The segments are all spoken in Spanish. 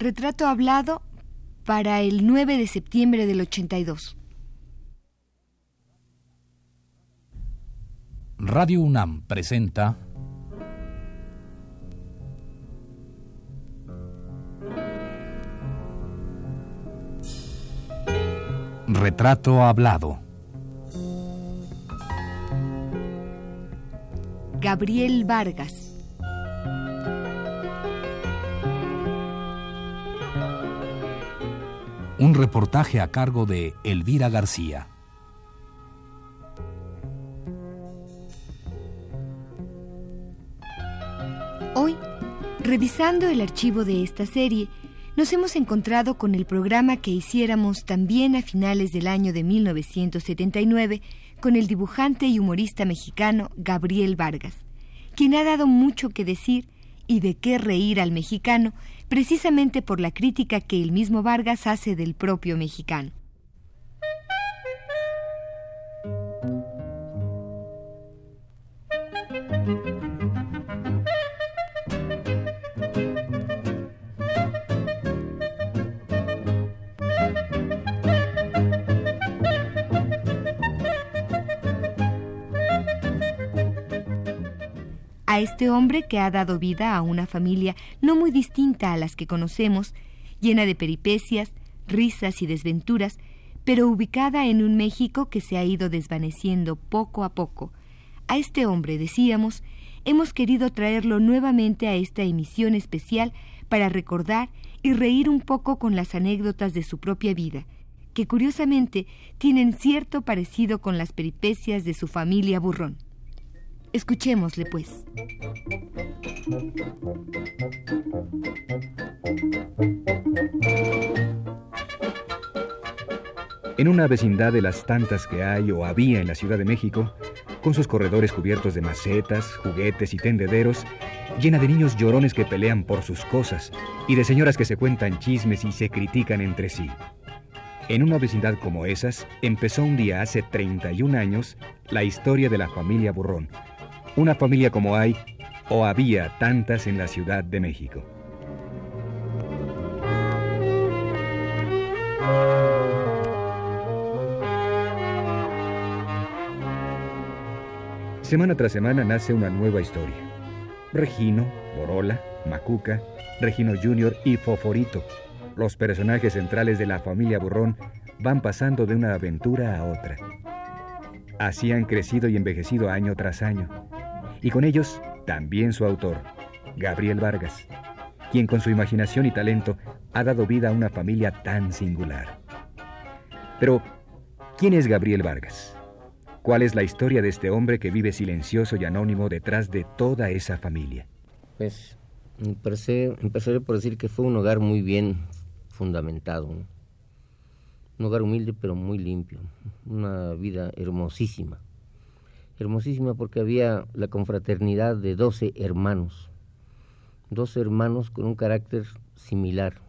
Retrato hablado para el 9 de septiembre del 82. Radio UNAM presenta Retrato hablado. Gabriel Vargas. Un reportaje a cargo de Elvira García. Hoy, revisando el archivo de esta serie, nos hemos encontrado con el programa que hiciéramos también a finales del año de 1979 con el dibujante y humorista mexicano Gabriel Vargas, quien ha dado mucho que decir y de qué reír al mexicano precisamente por la crítica que el mismo Vargas hace del propio mexicano. A este hombre que ha dado vida a una familia no muy distinta a las que conocemos, llena de peripecias, risas y desventuras, pero ubicada en un México que se ha ido desvaneciendo poco a poco. A este hombre, decíamos, hemos querido traerlo nuevamente a esta emisión especial para recordar y reír un poco con las anécdotas de su propia vida, que curiosamente tienen cierto parecido con las peripecias de su familia burrón. Escuchémosle, pues. En una vecindad de las tantas que hay o había en la Ciudad de México, con sus corredores cubiertos de macetas, juguetes y tendederos, llena de niños llorones que pelean por sus cosas y de señoras que se cuentan chismes y se critican entre sí. En una vecindad como esas, empezó un día hace 31 años la historia de la familia Burrón, una familia como hay o había tantas en la Ciudad de México. Semana tras semana nace una nueva historia. Regino, Borola, Macuca, Regino Jr. y Foforito, los personajes centrales de la familia Burrón, van pasando de una aventura a otra. Así han crecido y envejecido año tras año, y con ellos también su autor, Gabriel Vargas, quien con su imaginación y talento ha dado vida a una familia tan singular. Pero, ¿quién es Gabriel Vargas? ¿Cuál es la historia de este hombre que vive silencioso y anónimo detrás de toda esa familia? Pues empecé, empezaré por decir que fue un hogar muy bien fundamentado, un hogar humilde pero muy limpio, una vida hermosísima. Hermosísima porque había la confraternidad de 12 hermanos, 12 hermanos con un carácter similar.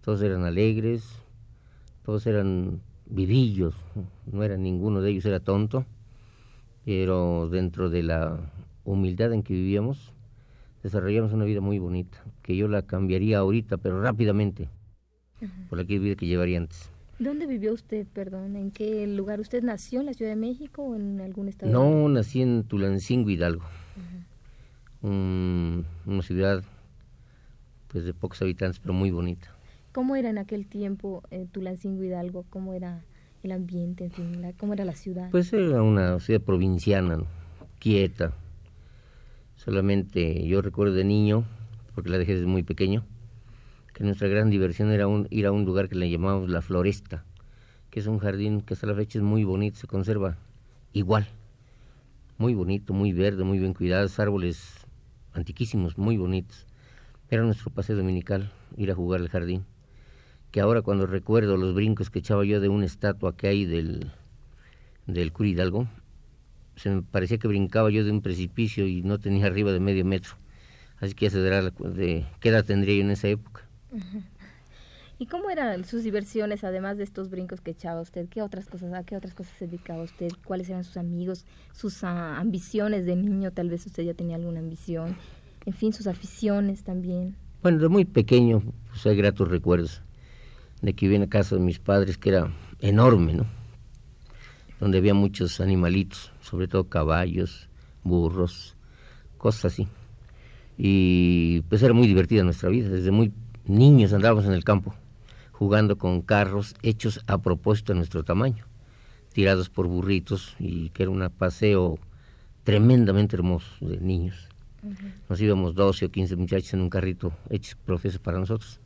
Todos eran alegres, todos eran vivillos, no era ninguno de ellos era tonto, pero dentro de la humildad en que vivíamos, desarrollamos una vida muy bonita, que yo la cambiaría ahorita, pero rápidamente, por la vida que llevaría antes. ¿Dónde vivió usted, perdón? ¿En qué lugar? ¿Usted nació en la Ciudad de México o en algún estado? No, nací en Tulancingo, Hidalgo. una ciudad pues de pocos habitantes, pero muy bonita. ¿Cómo era en aquel tiempo eh, Tulancingo, Hidalgo? ¿Cómo era el ambiente, en fin, cómo era la ciudad? Pues era una ciudad provinciana, quieta. Solamente yo recuerdo de niño, porque la dejé desde muy pequeño, que nuestra gran diversión era ir a un lugar que le llamamos La Floresta, que es un jardín que hasta la fecha es muy bonito, se conserva igual, muy bonito, muy verde, muy bien cuidados, árboles antiquísimos, muy bonitos. Era nuestro paseo dominical, ir a jugar al jardín, que ahora cuando recuerdo los brincos que echaba yo de una estatua que hay del, del cura Hidalgo, se me parecía que brincaba yo de un precipicio y no tenía arriba de medio metro. Así que ya se dará de qué edad tendría yo en esa época. ¿Y cómo eran sus diversiones, además de estos brincos que echaba usted? ¿Qué otras cosas, ¿A qué otras cosas se dedicaba usted? ¿Cuáles eran sus amigos, sus ah, ambiciones de niño? Tal vez usted ya tenía alguna ambición. En fin, sus aficiones también. Bueno, de muy pequeño, pues, hay gratos recuerdos de que viene a casa de mis padres, que era enorme, ¿no? Donde había muchos animalitos, sobre todo caballos, burros, cosas así. Y pues era muy divertida nuestra vida, desde muy niños andábamos en el campo, jugando con carros hechos a propósito de nuestro tamaño, tirados por burritos, y que era un paseo tremendamente hermoso de niños. Nos íbamos 12 o 15 muchachos en un carrito hechos profesos para nosotros.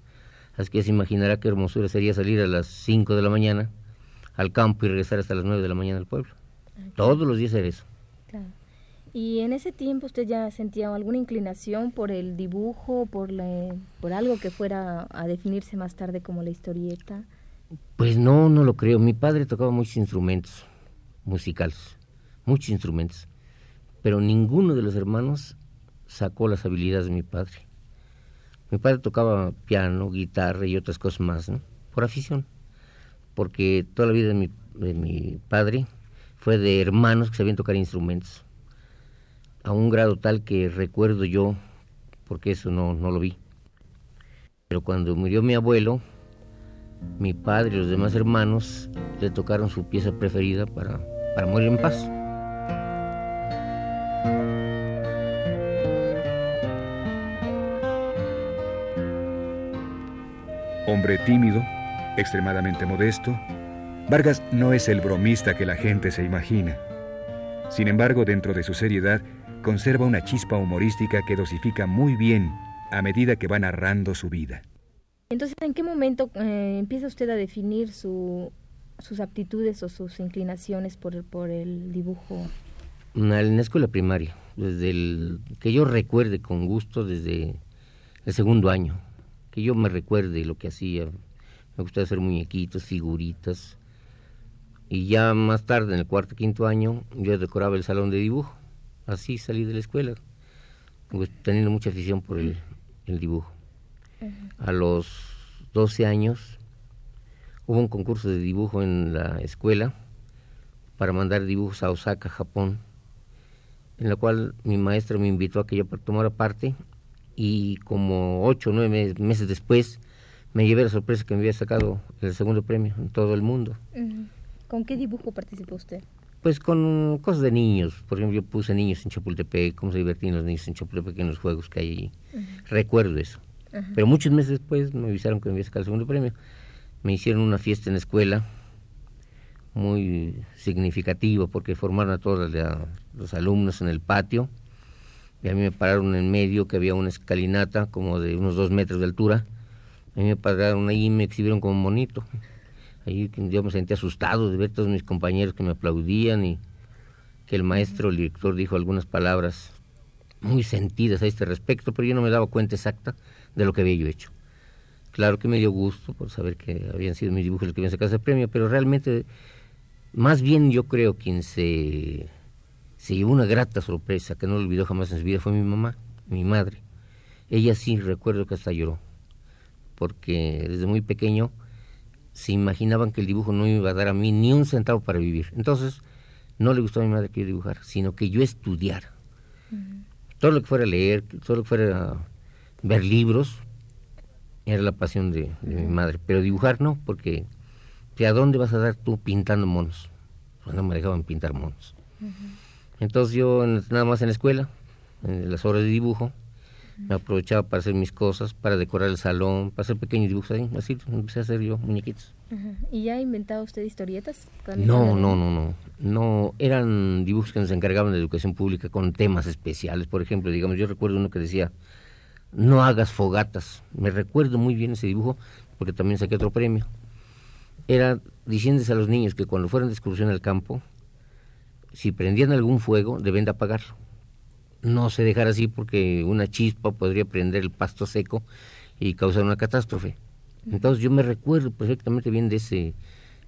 Así que se imaginará qué hermosura sería salir a las 5 de la mañana al campo y regresar hasta las 9 de la mañana al pueblo. Todos los días era eso. ¿Y en ese tiempo usted ya sentía alguna inclinación por el dibujo, por, por algo que fuera a definirse más tarde como la historieta? Pues no, no lo creo. Mi padre tocaba muchos instrumentos musicales, muchos instrumentos, pero ninguno de los hermanos sacó las habilidades de mi padre. Mi padre tocaba piano, guitarra y otras cosas más, ¿no? Por afición. Porque toda la vida de mi, de mi padre fue de hermanos que sabían tocar instrumentos. A un grado tal que recuerdo yo, porque eso no, no lo vi. Pero cuando murió mi abuelo, mi padre y los demás hermanos le tocaron su pieza preferida para, para morir en paz. Hombre tímido, extremadamente modesto, Vargas no es el bromista que la gente se imagina. Sin embargo, dentro de su seriedad, conserva una chispa humorística que dosifica muy bien a medida que va narrando su vida. Entonces, ¿en qué momento eh, empieza usted a definir su, sus aptitudes o sus inclinaciones por, por el dibujo? En la escuela primaria, desde el que yo recuerde con gusto desde el segundo año que yo me recuerde lo que hacía. Me gustaba hacer muñequitos, figuritas. Y ya más tarde, en el cuarto quinto año, yo decoraba el salón de dibujo. Así salí de la escuela, pues, teniendo mucha afición por el, dibujo. A los 12 años hubo un concurso de dibujo en la escuela para mandar dibujos a Osaka, Japón, en la cual mi maestra me invitó a que yo tomara parte y como ocho o nueve meses después me llevé la sorpresa que me había sacado el segundo premio en todo el mundo. ¿Con qué dibujo participó usted? Pues con cosas de niños. Por ejemplo, yo puse niños en Chapultepec, cómo se divertían los niños en Chapultepec en los juegos que hay allí. Recuerdo eso. Pero muchos meses después me avisaron que me había sacado el segundo premio. Me hicieron una fiesta en la escuela muy significativa porque formaron a todos los alumnos en el patio y a mí me pararon en medio, que había una escalinata como de unos dos metros de altura. A mí me pararon ahí y me exhibieron como bonito. Ahí yo me sentí asustado de ver todos mis compañeros que me aplaudían y que el maestro, el director, dijo algunas palabras muy sentidas a este respecto, pero yo no me daba cuenta exacta de lo que había yo hecho. Claro que me dio gusto por saber que habían sido mis dibujos los que habían sacado ese premio, pero realmente, más bien yo creo quien se se llevó una grata sorpresa que no olvidó jamás en su vida fue mi mamá, mi madre. Ella sí recuerdo que hasta lloró, porque desde muy pequeño se imaginaban que el dibujo no iba a dar a mí ni un centavo para vivir. Entonces, no le gustó a mi madre que yo dibujara, sino que yo estudiara. Todo lo que fuera leer, todo lo que fuera ver libros, era la pasión de, mi madre. Pero dibujar no, porque ¿a dónde vas a dar tú pintando monos? Pues no me dejaban pintar monos. Entonces yo nada más en la escuela, en las horas de dibujo, me aprovechaba para hacer mis cosas, para decorar el salón, para hacer pequeños dibujos ahí, así empecé a hacer yo muñequitos. ¿Y ya ha inventado usted historietas? No, no, no, no, no, eran dibujos que nos encargaban de educación pública con temas especiales, por ejemplo, digamos, yo recuerdo uno que decía, no hagas fogatas, me recuerdo muy bien ese dibujo, porque también saqué otro premio, era diciéndose a los niños que cuando fueran de excursión al campo, si prendían algún fuego, deben de apagarlo. No se dejar así porque una chispa podría prender el pasto seco y causar una catástrofe. Entonces yo me recuerdo perfectamente bien de ese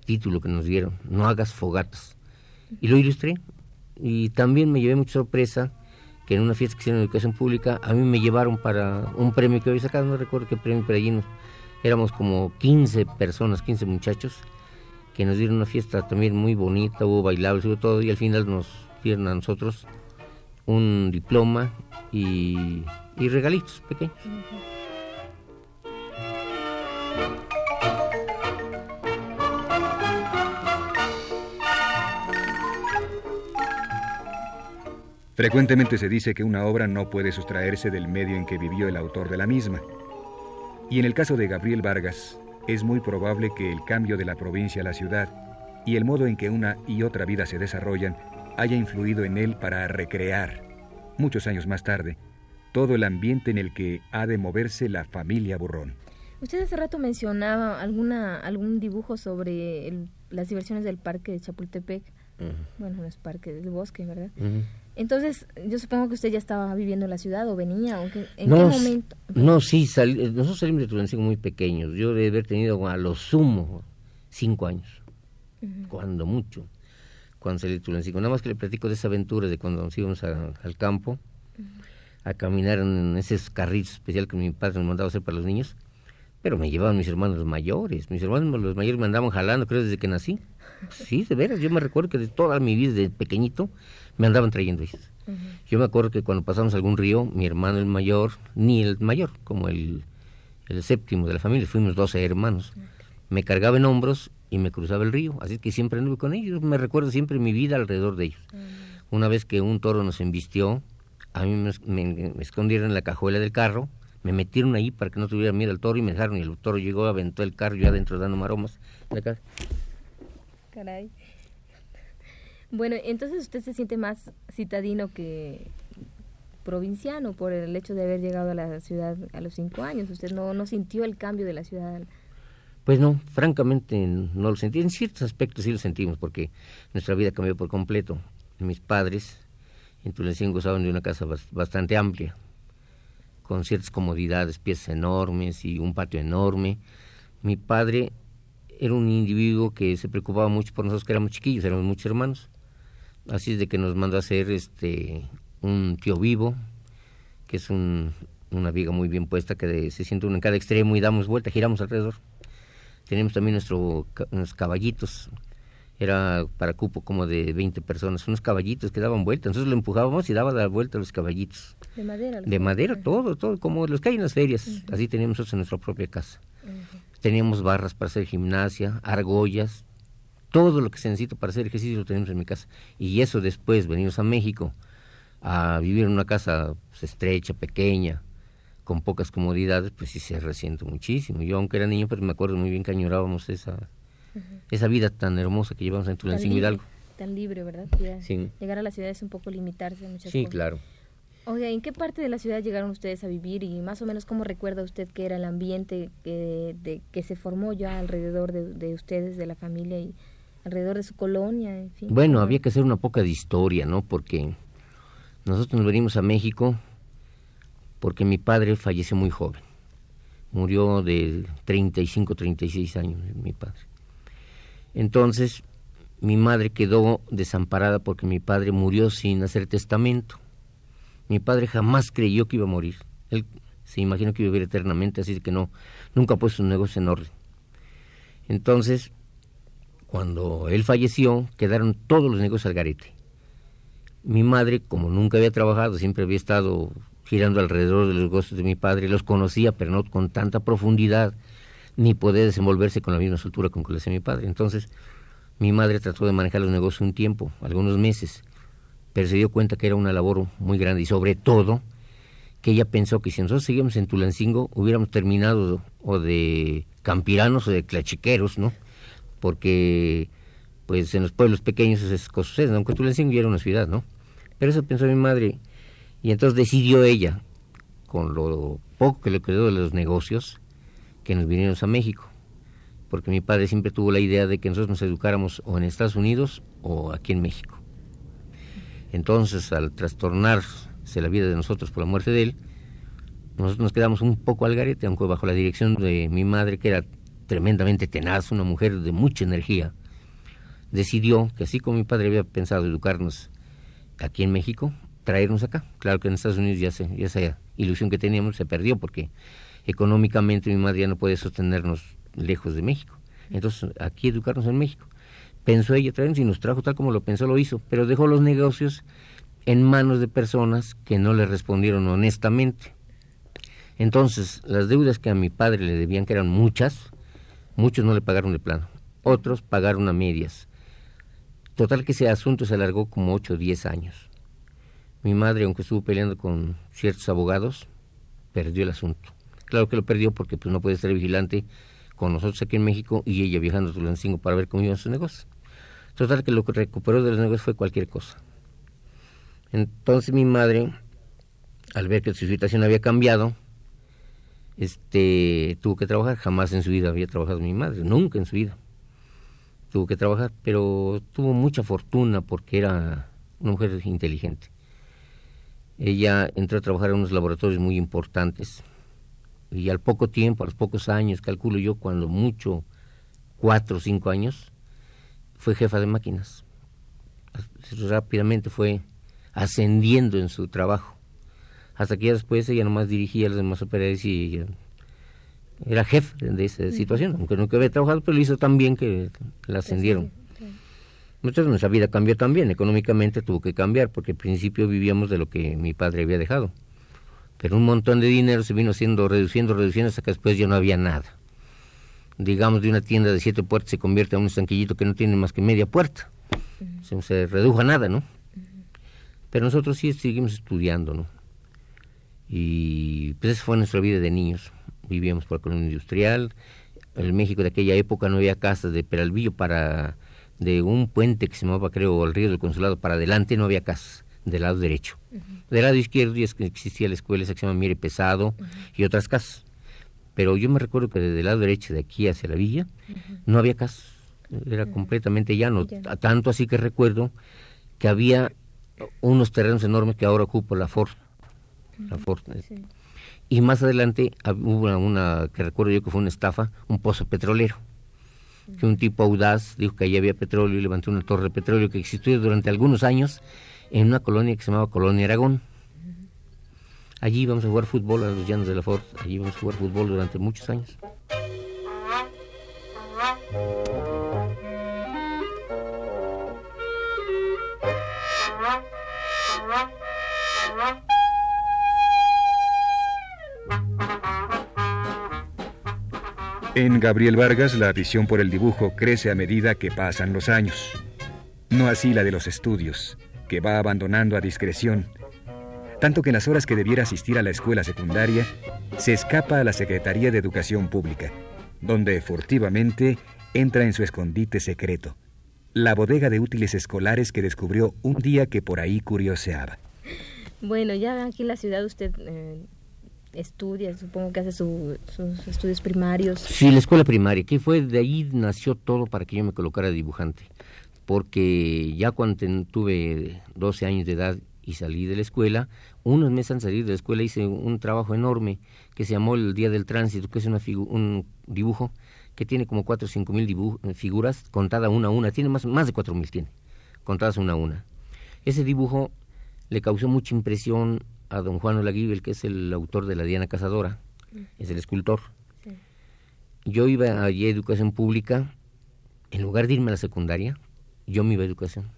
título que nos dieron, No hagas fogatas. Y lo ilustré. Y también me llevé mucha sorpresa que en una fiesta que hicieron en educación pública, a mí me llevaron para un premio que había sacado, no recuerdo qué premio, pero allí éramos como 15 personas, 15 muchachos, que nos dieron una fiesta también muy bonita, hubo bailables, hubo todo, y al final nos dieron a nosotros un diploma y, regalitos pequeños. Frecuentemente se dice que una obra no puede sustraerse del medio en que vivió el autor de la misma. Y en el caso de Gabriel Vargas, es muy probable que el cambio de la provincia a la ciudad y el modo en que una y otra vida se desarrollan haya influido en él para recrear, muchos años más tarde, todo el ambiente en el que ha de moverse la familia Burrón. Usted hace rato mencionaba alguna, algún dibujo sobre las diversiones del parque de Chapultepec. Bueno, no es parque, del bosque, ¿verdad? Entonces, yo supongo que usted ya estaba viviendo en la ciudad o venía, o ¿en qué momento? No, sí, nosotros salimos de Tulancingo muy pequeños. Yo debe haber tenido a lo sumo cinco años, cuando mucho, cuando salí de Tulancingo. Nada más que le platico de esa aventura de cuando nos íbamos al campo a caminar en esos carritos especial que mi padre nos mandaba hacer para los niños. Pero me llevaban mis hermanos mayores. Mis hermanos los mayores me andaban jalando, creo, desde que nací. Sí, de veras. Yo me recuerdo que de toda mi vida, desde pequeñito, me andaban trayendo hijos. Yo me acuerdo que cuando pasamos algún río, mi hermano el mayor, ni el mayor, como el, el séptimo de la familia, fuimos 12 hermanos, me cargaba en hombros y me cruzaba el río, así que siempre anduve con ellos, me recuerdo siempre mi vida alrededor de ellos. Una vez que un toro nos embistió, a mí me, escondieron en la cajuela del carro, me metieron ahí para que no tuviera miedo al toro y me dejaron y el toro llegó, aventó el carro yo adentro dando maromas. Caray. Bueno, entonces usted se siente más citadino que provinciano por el hecho de haber llegado a la ciudad a los cinco años. ¿Usted no, no sintió el cambio de la ciudad? Pues no, francamente no lo sentí. En ciertos aspectos sí lo sentimos porque nuestra vida cambió por completo. Mis padres en Tulancingo gozaban de una casa bastante amplia, con ciertas comodidades, piezas enormes y un patio enorme. Mi padre era un individuo que se preocupaba mucho por nosotros que éramos chiquillos, éramos muchos hermanos. Así es de que nos mandó a hacer este un tío vivo, que es un, una viga muy bien puesta que se siente uno en cada extremo y damos vuelta, giramos alrededor. Tenemos también nuestro, unos caballitos, era para cupo como de 20 personas, unos caballitos que daban vuelta, entonces lo empujábamos y daba la vuelta a los caballitos. De madera. De madera, todo, todo, como los que hay en las ferias, así teníamos nosotros en nuestra propia casa. Teníamos barras para hacer gimnasia, argollas, todo lo que se necesita para hacer ejercicio lo tenemos en mi casa. Y eso después, venimos a México a vivir en una casa pues, estrecha, pequeña, con pocas comodidades, pues sí se resiento muchísimo. Yo, aunque era niño, pero me acuerdo muy bien que añorábamos esa, esa vida tan hermosa que llevamos en Tulancingo Hidalgo. Tan libre, ¿verdad? sí. Llegar a la ciudad es un poco limitarse en muchas sí, claro. Oiga, ¿en qué parte de la ciudad llegaron ustedes a vivir y más o menos cómo recuerda usted que era el ambiente que, de, que se formó ya alrededor de, de ustedes, de la familia y alrededor de su colonia, en fin. Bueno, había que hacer una poca de historia, ¿no? Porque nosotros nos venimos a México porque mi padre falleció muy joven. Murió de 35, 36 años, mi padre. Entonces, mi madre quedó desamparada porque mi padre murió sin hacer testamento. Mi padre jamás creyó que iba a morir. Él se imaginó que iba a vivir eternamente, así que no, nunca puso un negocio en orden. Entonces, cuando él falleció, quedaron todos los negocios al garete. Mi madre, como nunca había trabajado, siempre había estado girando alrededor de los negocios de mi padre, los conocía, pero no con tanta profundidad, ni poder desenvolverse con la misma soltura con que lo hacía mi padre. Entonces, mi madre trató de manejar los negocios un tiempo, algunos meses, pero se dio cuenta que era una labor muy grande y sobre todo que ella pensó que si nosotros seguíamos en Tulancingo hubiéramos terminado o de campiranos o de clachiqueros, ¿no? porque pues en los pueblos pequeños esas cosas suceden, aunque Tulancingo ya era una ciudad, ¿no? Pero eso pensó mi madre y entonces decidió ella, con lo poco que le quedó de los negocios, que nos viniéramos a México, porque mi padre siempre tuvo la idea de que nosotros nos educáramos o en Estados Unidos o aquí en México. Entonces, al trastornarse la vida de nosotros por la muerte de él, nosotros nos quedamos un poco al garete, aunque bajo la dirección de mi madre, que era tremendamente tenaz, una mujer de mucha energía, decidió que así como mi padre había pensado educarnos aquí en México, traernos acá. Claro que en Estados Unidos ya, se, esa ilusión que teníamos se perdió porque económicamente mi madre ya no puede sostenernos lejos de México. Entonces, aquí educarnos en México. Pensó ella traernos y nos trajo tal como lo pensó, lo hizo, pero dejó los negocios en manos de personas que no le respondieron honestamente. Entonces, las deudas que a mi padre le debían, que eran muchas, muchos no le pagaron de plano, otros pagaron a medias. Total que ese asunto se alargó como 8 o 10 años. Mi madre, aunque estuvo peleando con ciertos abogados, perdió el asunto. Claro que lo perdió porque pues, no puede ser vigilante con nosotros aquí en México y ella viajando a Tulancingo para ver cómo iban sus negocios. Total que lo que recuperó de los negocios fue cualquier cosa. Entonces mi madre, al ver que su situación había cambiado, este, tuvo que trabajar. Jamás en su vida había trabajado mi madre, nunca en su vida. Tuvo que trabajar, pero tuvo mucha fortuna porque era una mujer inteligente. Ella entró a trabajar en unos laboratorios muy importantes y al poco tiempo, a los pocos años, calculo yo, cuando mucho, cuatro o cinco años, fue jefa de máquinas. Rápidamente fue ascendiendo en su trabajo. Hasta que ya después ella nomás dirigía a los demás operarios y era jefe de esa situación, aunque nunca había trabajado, pero lo hizo tan bien que la ascendieron. Entonces nuestra vida cambió también, económicamente tuvo que cambiar, porque al principio vivíamos de lo que mi padre había dejado. Pero un montón de dinero se vino siendo, reduciendo, reduciendo, hasta que después ya no había nada. Digamos, de una tienda de siete puertas se convierte en un estanquillito que no tiene más que media puerta. se, se, redujo a nada, ¿no? Pero nosotros sí seguimos estudiando, ¿no? Y pues esa fue nuestra vida de niños. Vivíamos por la colonia industrial. En el México de aquella época no había casas de Peralvillo para... De un puente que se llamaba, creo, el río del Consulado para adelante no había casas del lado derecho. Del lado izquierdo ya existía la escuela esa que se llama Mire Pesado y otras casas. Pero yo me recuerdo que desde el lado derecho, de aquí hacia la villa, no había casas. Era completamente llano. Tanto así que recuerdo que había unos terrenos enormes que ahora ocupa la Ford. La Ford. Y más adelante hubo una, que recuerdo yo que fue una estafa, un pozo petrolero. Que un tipo audaz dijo que allí había petróleo y levantó una torre de petróleo que existió durante algunos años en una colonia que se llamaba Colonia Aragón. Allí íbamos a jugar fútbol a los llanos de la Ford. Allí íbamos a jugar fútbol durante muchos años. En Gabriel Vargas la visión por el dibujo crece a medida que pasan los años. No así la de los estudios, que va abandonando a discreción, tanto que en las horas que debiera asistir a la escuela secundaria, se escapa a la Secretaría de Educación Pública, donde furtivamente entra en su escondite secreto, la bodega de útiles escolares que descubrió un día que por ahí curioseaba. Bueno, ya aquí en la ciudad usted eh, estudia, supongo que hace sus estudios primarios. Sí, la escuela primaria, que fue de ahí nació todo para que yo me colocara dibujante, porque ya cuando tuve 12 años de edad y salí de la escuela, unos meses antes de salir de la escuela hice un trabajo enorme que se llamó el Día del Tránsito, que es una un dibujo que tiene como 4 o 5 mil figuras, contada una a una, tiene más, más de 4 mil, tiene, contadas una a una. Ese dibujo le causó mucha impresión a don Juan Olaguibel, que es el autor de La Diana Cazadora, es el escultor. Yo iba allí a educación pública, en lugar de irme a la secundaria, yo me iba a educación.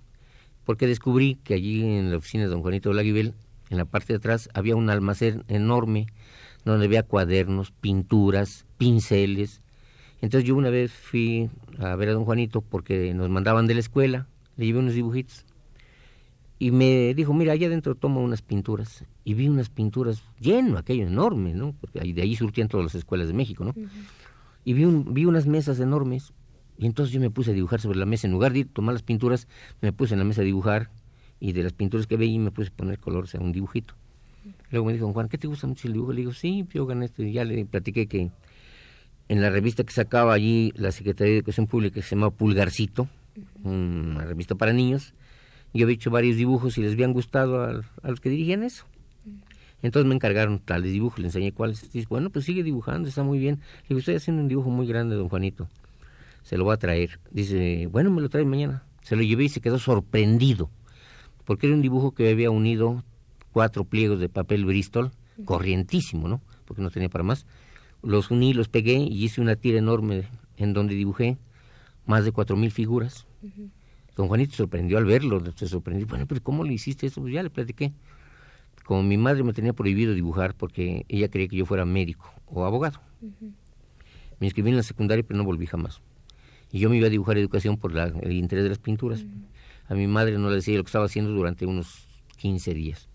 Porque descubrí que allí en la oficina de don Juanito Olaguibel, en la parte de atrás, había un almacén enorme donde había cuadernos, pinturas, pinceles. Entonces yo una vez fui a ver a don Juanito porque nos mandaban de la escuela, le llevé unos dibujitos y me dijo, mira, allá adentro toma unas pinturas. Y vi unas pinturas lleno, aquello enorme, ¿no? Porque de ahí surtían todas las escuelas de México, ¿no? Y vi, un, vi unas mesas enormes. Y entonces yo me puse a dibujar sobre la mesa. En lugar de tomar las pinturas, me puse en la mesa a dibujar. Y de las pinturas que veía me puse a poner color, o sea, un dibujito. Luego me dijo, Juan, ¿qué te gusta mucho el dibujo? Le digo, sí, yo gané esto. Y ya le platiqué que en la revista que sacaba allí la Secretaría de Educación Pública, que se llamaba Pulgarcito, una revista para niños, yo había hecho varios dibujos y les habían gustado a, los que dirigían eso. Entonces me encargaron tales dibujos, le enseñé cuáles. Dice, bueno, pues sigue dibujando, está muy bien. Le digo, estoy haciendo un dibujo muy grande, don Juanito. Se lo voy a traer. Dice, bueno, me lo trae mañana. Se lo llevé y se quedó sorprendido. Porque era un dibujo que había unido cuatro pliegos de papel Bristol, corrientísimo, ¿no? Porque no tenía para más. Los uní, los pegué y hice una tira enorme en donde dibujé más de cuatro mil figuras. Don Juanito sorprendió al verlo, se sorprendió, bueno, pero ¿cómo le hiciste eso? Pues ya le platiqué. como mi madre me tenía prohibido dibujar porque ella quería que yo fuera médico o abogado. Me inscribí en la secundaria, pero no volví jamás. Y yo me iba a dibujar educación por el interés de las pinturas. A mi madre no le decía lo que estaba haciendo durante unos 15 días.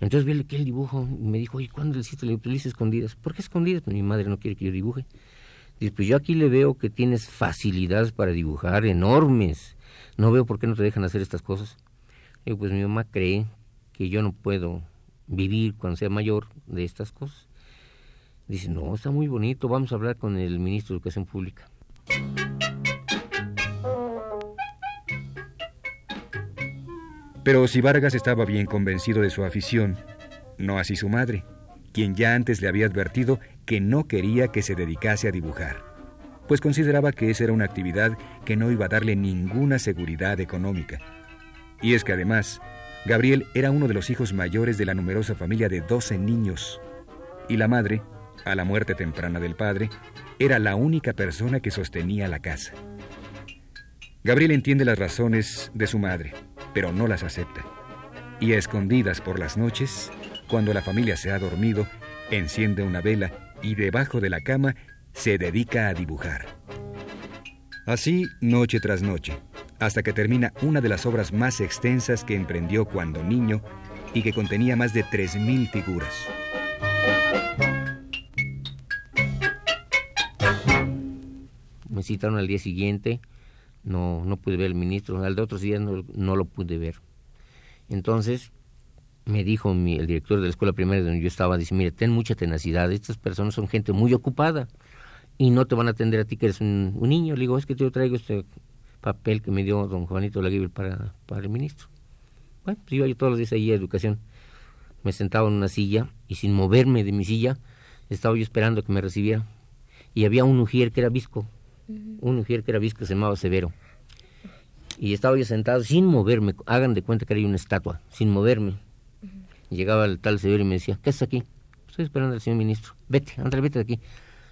Entonces vi el dibujo y me dijo, oye, ¿cuándo le hiciste? Le digo, pues escondidas. ¿Por qué escondidas? Pues mi madre no quiere que yo dibuje. Dice, pues yo aquí le veo que tienes facilidades para dibujar enormes. No veo por qué no te dejan hacer estas cosas. Digo, pues mi mamá cree que yo no puedo vivir cuando sea mayor de estas cosas. Dice, no, está muy bonito, vamos a hablar con el ministro de Educación Pública. Pero si Vargas estaba bien convencido de su afición, no así su madre, quien ya antes le había advertido que no quería que se dedicase a dibujar, pues consideraba que esa era una actividad que no iba a darle ninguna seguridad económica. Y es que además, Gabriel era uno de los hijos mayores de la numerosa familia de 12 niños, y la madre, a la muerte temprana del padre, era la única persona que sostenía la casa. Gabriel entiende las razones de su madre, pero no las acepta. Y a escondidas por las noches, cuando la familia se ha dormido, enciende una vela y debajo de la cama se dedica a dibujar. Así, noche tras noche, hasta que termina una de las obras más extensas que emprendió cuando niño y que contenía más de 3.000 figuras. Me citaron al día siguiente no, no pude ver al ministro, al de otros días no, no lo pude ver. Entonces me dijo mi, el director de la escuela primaria donde yo estaba, dice, mire, ten mucha tenacidad, estas personas son gente muy ocupada y no te van a atender a ti que eres un, niño. Le digo, es que yo traigo este papel que me dio don Juanito Laguibel para, para el ministro. Bueno, pues iba yo todos los días ahí a educación. Me sentaba en una silla y sin moverme de mi silla estaba yo esperando que me recibiera. Y había un ujier que era visco, un mujer que era visco se llamaba Severo. Y estaba yo sentado sin moverme, hagan de cuenta que era una estatua, sin moverme. Llegaba el tal Severo y me decía, ¿qué es aquí? Estoy esperando al señor ministro. Vete, André, vete de aquí.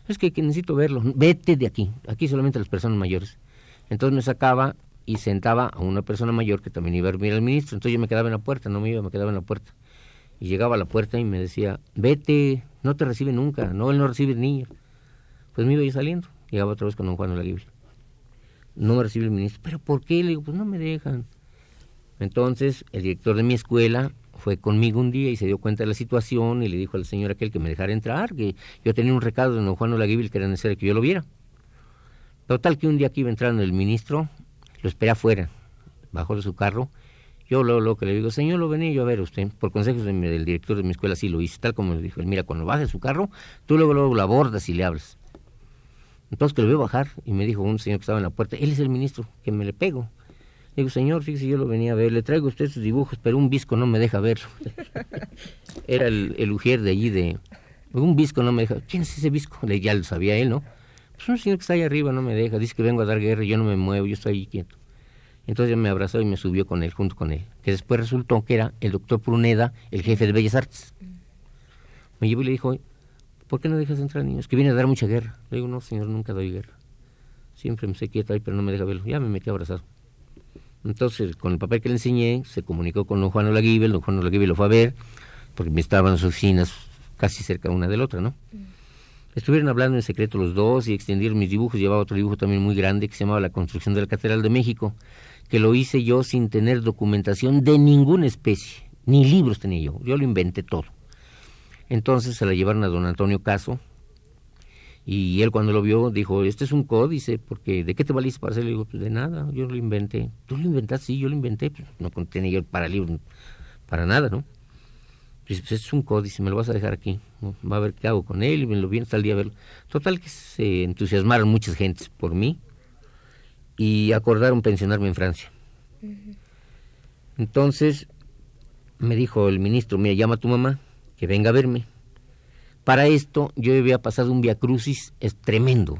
Es que, necesito verlo. Vete de aquí. Aquí solamente las personas mayores. Entonces me sacaba y sentaba a una persona mayor que también iba a dormir al ministro. Entonces yo me quedaba en la puerta, no me iba, me quedaba en la puerta. Y llegaba a la puerta y me decía, vete, no te recibe nunca, no, él no recibe niños. Pues me iba yo saliendo. Llegaba otra vez con don Juan Olaguibel. No me recibe el ministro. ¿Pero por qué? Le digo, pues no me dejan. Entonces, el director de mi escuela fue conmigo un día y se dio cuenta de la situación y le dijo al señor aquel que me dejara entrar, que yo tenía un recado de don Juan Olaguibel que era necesario que yo lo viera. Total que un día que iba entrando el ministro, lo esperé afuera, bajó de su carro. Yo luego, lo que le digo, señor, lo venía yo a ver usted. Por consejos del director de mi escuela sí lo hice, tal como le dijo. Mira, cuando baje su carro, tú luego, luego lo abordas y le hablas. Entonces que lo veo bajar y me dijo un señor que estaba en la puerta, él es el ministro, que me le pego. Digo, señor, fíjese, yo lo venía a ver, le traigo a usted sus dibujos, pero un visco no me deja verlo. Era el, el ujier de allí de... Un visco no me deja. ¿Quién es ese visco? Le, ya lo sabía él, ¿no? Pues un señor que está ahí arriba no me deja, dice que vengo a dar guerra yo no me muevo, yo estoy ahí quieto. Entonces me abrazó y me subió con él, junto con él. Que después resultó que era el doctor Pruneda, el jefe de Bellas Artes. Me llevó y le dijo, ¿por qué no dejas entrar niños? Que viene a dar mucha guerra. Le digo, no, señor, nunca doy guerra. Siempre me sé quieto ahí, pero no me deja verlo. Ya me metí abrazado. Entonces, con el papel que le enseñé, se comunicó con don Juan Olaguibel, don Juan Olaguibel lo fue a ver, porque me estaban sus oficinas casi cerca una de la otra, ¿no? Estuvieron hablando en secreto los dos y extendieron mis dibujos. Llevaba otro dibujo también muy grande que se llamaba La construcción de la Catedral de México, que lo hice yo sin tener documentación de ninguna especie, ni libros tenía yo. Yo lo inventé todo. Entonces se la llevaron a don Antonio Caso y él cuando lo vio dijo, este es un códice, porque ¿de qué te valiste para hacerlo? Le digo, pues de nada, yo lo inventé. ¿Tú lo inventaste? Sí, yo lo inventé, pues no tenía yo para libro, para nada, ¿no? Pues, pues es un códice, me lo vas a dejar aquí, va a ver qué hago con él y me lo viene hasta el día a verlo. Total que se entusiasmaron muchas gentes por mí y acordaron pensionarme en Francia. Entonces me dijo el ministro, mira, llama a tu mamá que venga a verme. Para esto yo había pasado un viacrucis es tremendo,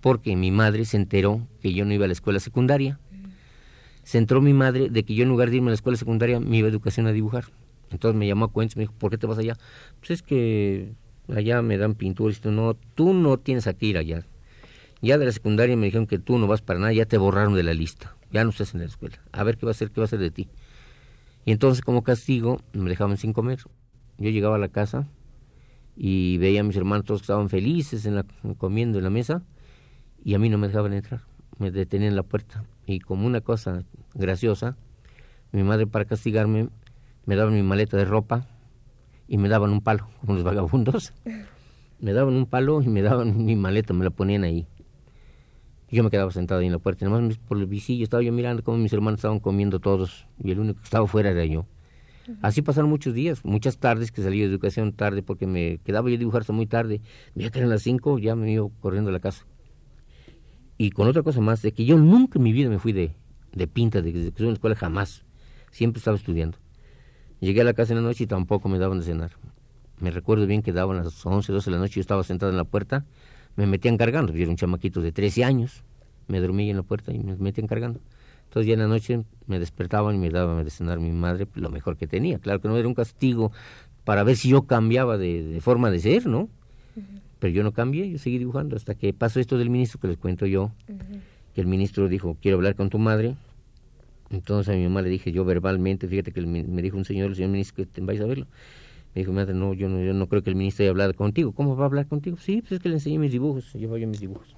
porque mi madre se enteró que yo no iba a la escuela secundaria. Se enteró mi madre de que yo en lugar de irme a la escuela secundaria me iba a educación a dibujar. Entonces me llamó a cuentas y me dijo, ¿por qué te vas allá? Pues es que allá me dan pintura y no, tú no tienes que ir allá. Ya de la secundaria me dijeron que tú no vas para nada, ya te borraron de la lista, ya no estás en la escuela. A ver qué va a hacer, qué va a hacer de ti. Y entonces como castigo me dejaban sin comer. Yo llegaba a la casa y veía a mis hermanos todos que estaban felices en la, comiendo en la mesa y a mí no me dejaban entrar, me detenían en la puerta y como una cosa graciosa, mi madre para castigarme me daban mi maleta de ropa y me daban un palo, como los vagabundos. Me daban un palo y me daban mi maleta, me la ponían ahí. Yo me quedaba sentado ahí en la puerta, nomás por el visillo estaba yo mirando cómo mis hermanos estaban comiendo todos y el único que estaba fuera era yo. Así pasaron muchos días, muchas tardes que salí de educación tarde porque me quedaba yo a dibujar hasta muy tarde. Veía que eran las cinco, ya me iba corriendo a la casa. Y con otra cosa más, de que yo nunca en mi vida me fui de, de pinta, desde que estuve en la escuela jamás. Siempre estaba estudiando. Llegué a la casa en la noche y tampoco me daban de cenar. Me recuerdo bien que daban las 11, 12 de la noche, yo estaba sentado en la puerta, me metían cargando, yo era un chamaquito de 13 años, me dormí en la puerta y me metían cargando. Entonces ya en la noche me despertaban y me daban de cenar mi madre lo mejor que tenía. Claro que no era un castigo para ver si yo cambiaba de, forma de ser, ¿no? Pero yo no cambié, yo seguí dibujando hasta que pasó esto del ministro que les cuento yo, que el ministro dijo, quiero hablar con tu madre. Entonces a mi mamá le dije yo verbalmente, fíjate que me dijo un señor, el señor ministro, que vais a verlo. Me dijo, madre, no yo, no, yo no creo que el ministro haya hablado contigo. ¿Cómo va a hablar contigo? Sí, pues es que le enseñé mis dibujos, llevo yo mis dibujos.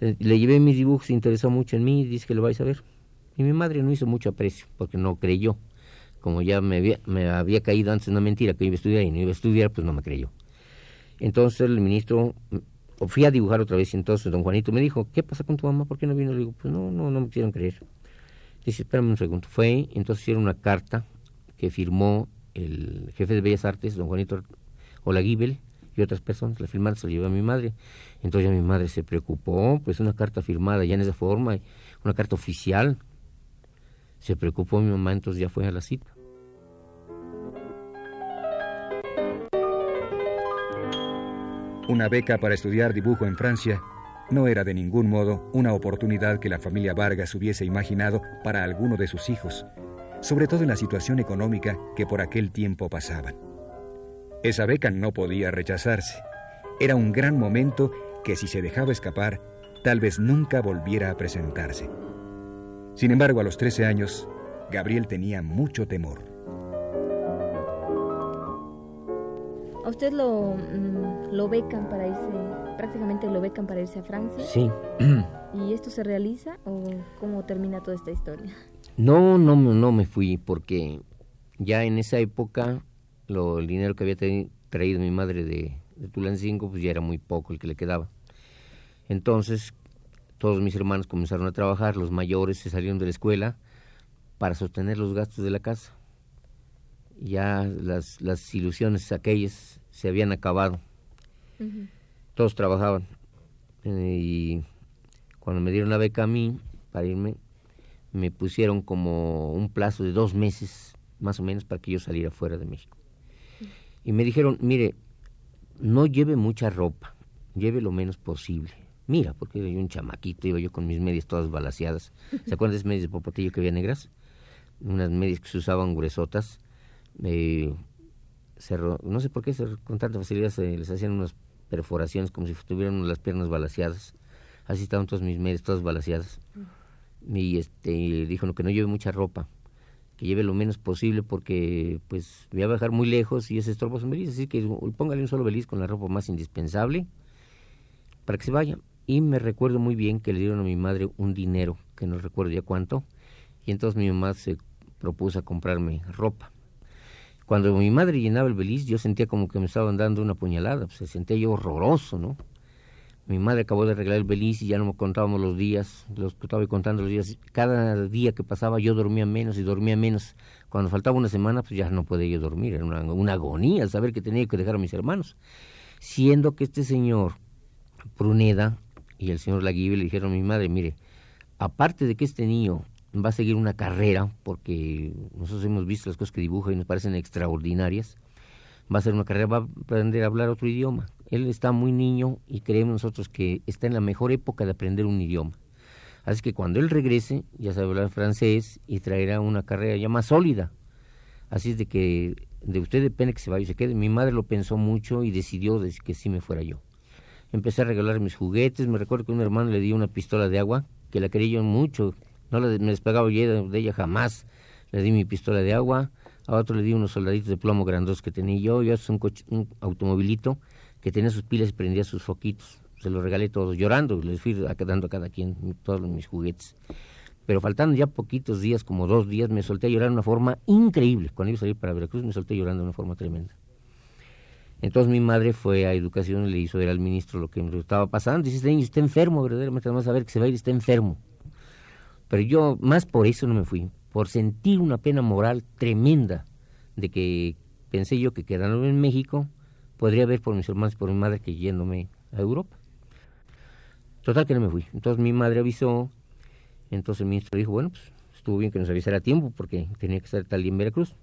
Le, le llevé mis dibujos, se interesó mucho en mí y dice que lo vais a ver. Y mi madre no hizo mucho aprecio, porque no creyó. Como ya me había, me había caído antes una mentira que iba a estudiar y no iba a estudiar, pues no me creyó. Entonces el ministro, fui a dibujar otra vez y entonces don Juanito me dijo, ¿qué pasa con tu mamá? ¿Por qué no vino? Le digo, pues no, no, no me quisieron creer. Dice, espérame un segundo. Fue, entonces hicieron una carta que firmó el jefe de Bellas Artes, don Juanito Olaguibel, y otras personas, la firmaron, se la llevó a mi madre. Entonces ya mi madre se preocupó, pues una carta firmada ya en esa forma, una carta oficial, se preocupó mi mamá, entonces ya fue a la cita. Una beca para estudiar dibujo en Francia no era de ningún modo una oportunidad que la familia Vargas hubiese imaginado para alguno de sus hijos, sobre todo en la situación económica que por aquel tiempo pasaban. Esa beca no podía rechazarse. Era un gran momento que si se dejaba escapar, tal vez nunca volviera a presentarse. Sin embargo, a los 13 años, Gabriel tenía mucho temor. ¿A usted lo, mm, lo becan para irse, prácticamente lo becan para irse a Francia? Sí. ¿Y esto se realiza o cómo termina toda esta historia? No, no, no me fui porque ya en esa época lo, el dinero que había traído mi madre de, de Tulancingo pues ya era muy poco el que le quedaba. Entonces todos mis hermanos comenzaron a trabajar, los mayores se salieron de la escuela para sostener los gastos de la casa. Ya las, las ilusiones aquellas se habían acabado. Todos trabajaban. Eh, y cuando me dieron la beca a mí para irme, me pusieron como un plazo de dos meses, más o menos, para que yo saliera fuera de México. Y me dijeron, mire, no lleve mucha ropa, lleve lo menos posible Mira, porque yo un chamaquito, iba yo con mis medias todas balaseadas. ¿Se acuerdan de esas medias de popotillo que había negras? Unas medias que se usaban gruesotas. Eh, no sé por qué con tanta facilidad se les hacían unas perforaciones como si tuvieran las piernas balaseadas. Así estaban todas mis medias, todas balaseadas. Y este, dijo que no lleve mucha ropa, que lleve lo menos posible porque pues me iba a dejar muy lejos y ese estorbo son Así que póngale un solo beliz con la ropa más indispensable para que se vaya. Y me recuerdo muy bien que le dieron a mi madre un dinero, que no recuerdo ya cuánto, y entonces mi mamá se propuso a comprarme ropa. Cuando mi madre llenaba el beliz, yo sentía como que me estaban dando una puñalada, pues, se sentía yo horroroso, ¿no? Mi madre acabó de arreglar el beliz y ya no me contábamos los días, los estaba contando los días. Cada día que pasaba yo dormía menos y dormía menos. Cuando faltaba una semana, pues ya no podía yo dormir, era una, una agonía saber que tenía que dejar a mis hermanos. Siendo que este señor, Pruneda, y el señor Laguibe le dijeron a mi madre, mire, aparte de que este niño va a seguir una carrera, porque nosotros hemos visto las cosas que dibuja y nos parecen extraordinarias, va a hacer una carrera, va a aprender a hablar otro idioma. Él está muy niño y creemos nosotros que está en la mejor época de aprender un idioma. Así que cuando él regrese, ya sabe hablar francés y traerá una carrera ya más sólida. Así es de que de usted depende que se vaya y se quede. Mi madre lo pensó mucho y decidió que sí me fuera yo empecé a regalar mis juguetes. Me recuerdo que un hermano le dio una pistola de agua, que la quería yo mucho. No la, me despegaba de ella jamás. le di mi pistola de agua, a otro le di unos soldaditos de plomo grandos que tenía yo, yo un, un automovilito que tenía sus pilas y prendía sus foquitos. Se los regalé todos, llorando, les fui dando a cada quien todos mis juguetes. Pero faltando ya poquitos días, como dos días, me solté a llorar de una forma increíble. Cuando iba a salir para Veracruz me solté llorando de una forma tremenda. Entonces mi madre fue a educación y le hizo ver al ministro lo que me estaba pasando. Dice, este niño está enfermo, verdaderamente, vamos a ver que se va a ir, está enfermo. Pero yo, más por eso no me fui, por sentir una pena moral tremenda de que pensé yo que quedándome en México podría ver por mis hermanos y por mi madre que yéndome a Europa. Total que no me fui. Entonces mi madre avisó, entonces el ministro dijo, bueno, pues estuvo bien que nos avisara a tiempo porque tenía que estar tal día en Veracruz.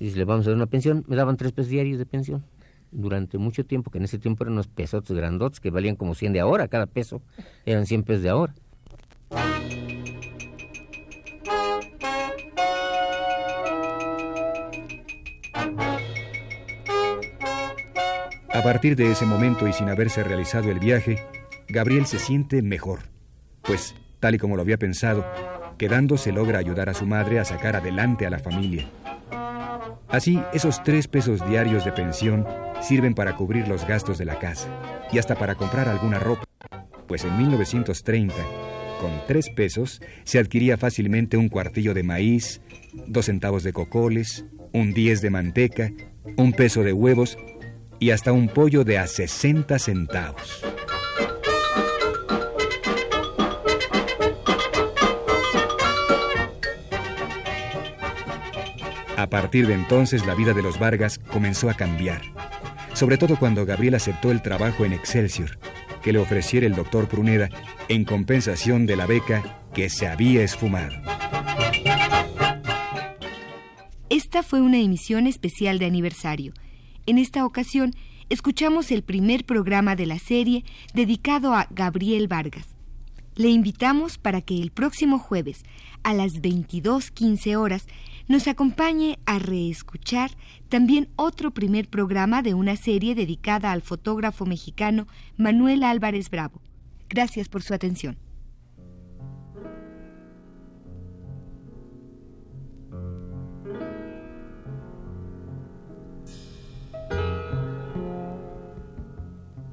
Dice, le vamos a dar una pensión. Me daban tres pesos diarios de pensión durante mucho tiempo, que en ese tiempo eran unos pesos grandotes que valían como 100 de ahora, cada peso eran 100 pesos de ahora. A partir de ese momento y sin haberse realizado el viaje, Gabriel se siente mejor, pues, tal y como lo había pensado, quedándose logra ayudar a su madre a sacar adelante a la familia. Así, esos tres pesos diarios de pensión sirven para cubrir los gastos de la casa y hasta para comprar alguna ropa, pues en 1930, con tres pesos, se adquiría fácilmente un cuartillo de maíz, dos centavos de cocoles, un diez de manteca, un peso de huevos y hasta un pollo de a 60 centavos. A partir de entonces la vida de los Vargas comenzó a cambiar, sobre todo cuando Gabriel aceptó el trabajo en Excelsior, que le ofreciera el doctor Pruneda en compensación de la beca que se había esfumado. Esta fue una emisión especial de aniversario. En esta ocasión, escuchamos el primer programa de la serie dedicado a Gabriel Vargas. Le invitamos para que el próximo jueves, a las 22.15 horas, nos acompañe a reescuchar también otro primer programa de una serie dedicada al fotógrafo mexicano Manuel Álvarez Bravo. Gracias por su atención.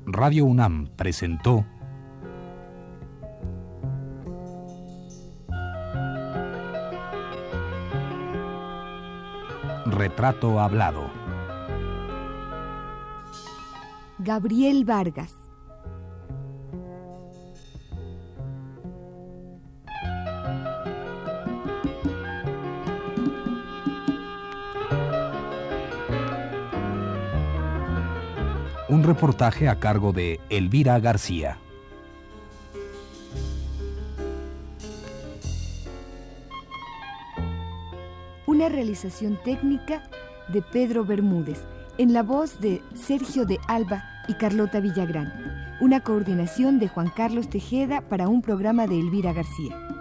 Radio UNAM presentó Retrato Hablado. Gabriel Vargas. Un reportaje a cargo de Elvira García. Realización técnica de Pedro Bermúdez, en la voz de Sergio de Alba y Carlota Villagrán. Una coordinación de Juan Carlos Tejeda para un programa de Elvira García.